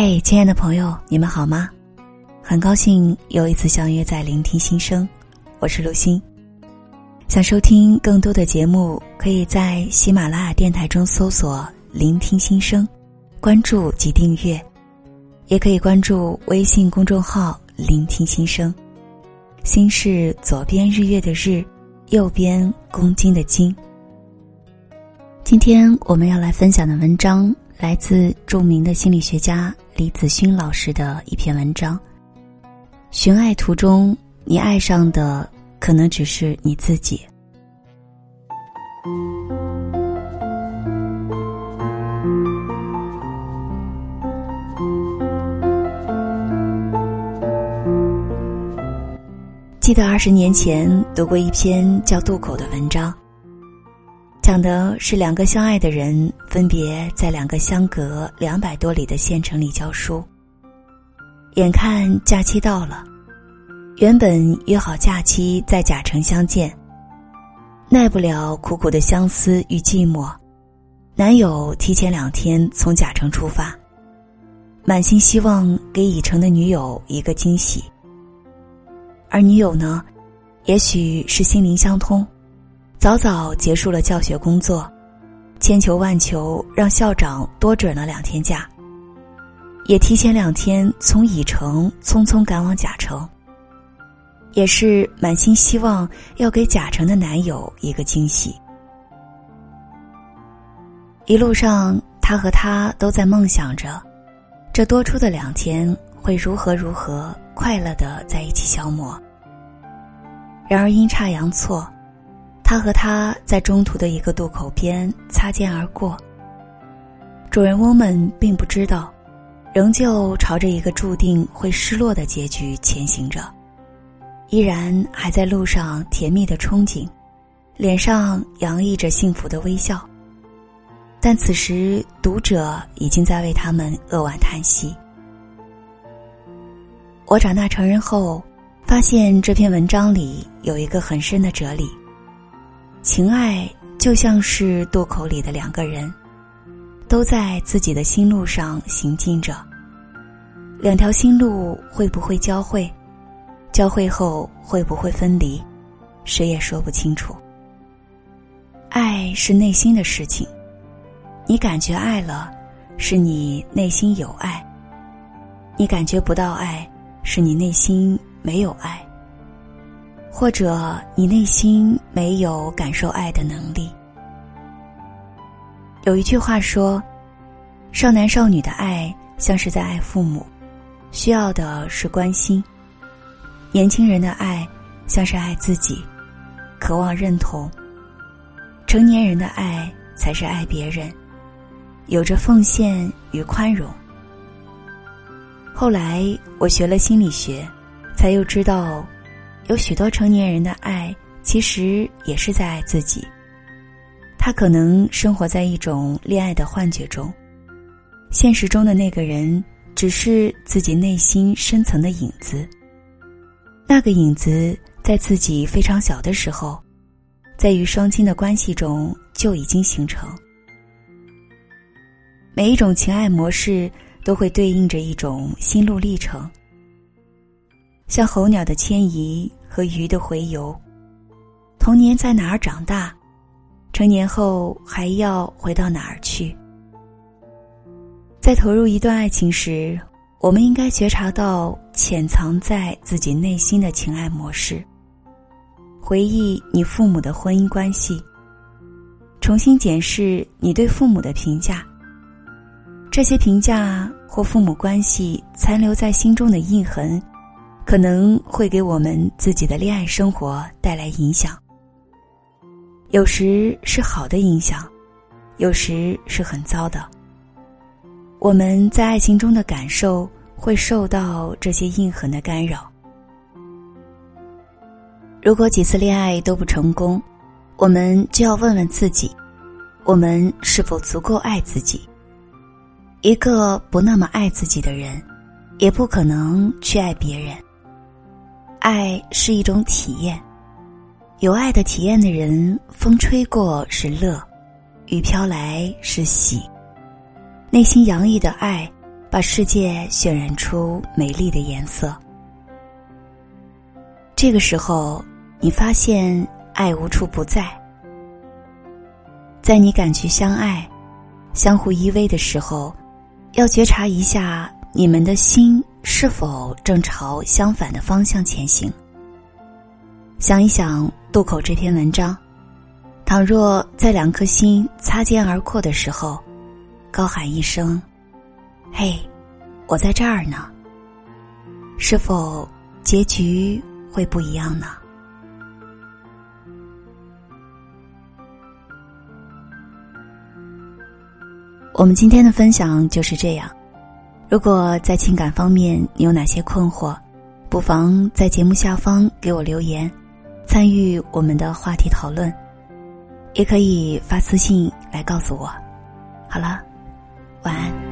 嗨，亲爱的朋友，你们好吗？很高兴又一次相约在聆听心声，我是陆欣。想收听更多的节目，可以在喜马拉雅电台中搜索“聆听心声”，关注及订阅，也可以关注微信公众号“聆听心声”。心是左边日月的日，右边公斤的斤。今天我们要来分享的文章。来自著名的心理学家李子勋老师的一篇文章。寻爱途中，你爱上的可能只是你自己。记得二十年前读过一篇叫《渡口》的文章。讲的是两个相爱的人分别在两个相隔两百多里的县城里教书。眼看假期到了，原本约好假期在甲城相见。耐不了苦苦的相思与寂寞，男友提前两天从甲城出发，满心希望给已成的女友一个惊喜。而女友呢，也许是心灵相通。早早结束了教学工作，千求万求让校长多准了两天假，也提前两天从乙城匆匆赶往甲城。也是满心希望要给甲城的男友一个惊喜。一路上，他和他都在梦想着，这多出的两天会如何如何快乐的在一起消磨。然而阴差阳错。他和他在中途的一个渡口边擦肩而过。主人翁们并不知道，仍旧朝着一个注定会失落的结局前行着，依然还在路上甜蜜的憧憬，脸上洋溢着幸福的微笑。但此时，读者已经在为他们扼腕叹息。我长大成人后，发现这篇文章里有一个很深的哲理。情爱就像是渡口里的两个人，都在自己的心路上行进着。两条心路会不会交汇？交汇后会不会分离？谁也说不清楚。爱是内心的事情，你感觉爱了，是你内心有爱；你感觉不到爱，是你内心没有爱。或者你内心没有感受爱的能力。有一句话说：“少男少女的爱像是在爱父母，需要的是关心；年轻人的爱像是爱自己，渴望认同；成年人的爱才是爱别人，有着奉献与宽容。”后来我学了心理学，才又知道。有许多成年人的爱，其实也是在爱自己。他可能生活在一种恋爱的幻觉中，现实中的那个人只是自己内心深层的影子。那个影子在自己非常小的时候，在与双亲的关系中就已经形成。每一种情爱模式都会对应着一种心路历程，像候鸟的迁移。和鱼的洄游，童年在哪儿长大，成年后还要回到哪儿去？在投入一段爱情时，我们应该觉察到潜藏在自己内心的情爱模式。回忆你父母的婚姻关系，重新检视你对父母的评价。这些评价或父母关系残留在心中的印痕。可能会给我们自己的恋爱生活带来影响，有时是好的影响，有时是很糟的。我们在爱情中的感受会受到这些印痕的干扰。如果几次恋爱都不成功，我们就要问问自己：我们是否足够爱自己？一个不那么爱自己的人，也不可能去爱别人。爱是一种体验，有爱的体验的人，风吹过是乐，雨飘来是喜，内心洋溢的爱，把世界渲染出美丽的颜色。这个时候，你发现爱无处不在。在你感觉相爱、相互依偎的时候，要觉察一下你们的心是否正朝相反的方向前行。想一想渡口这篇文章，倘若在两颗心擦肩而过的时候，高喊一声：“嘿，我在这儿呢。”是否结局会不一样呢？我们今天的分享就是这样。如果在情感方面你有哪些困惑，不妨在节目下方给我留言。参与我们的话题讨论，也可以发私信来告诉我。好了，晚安。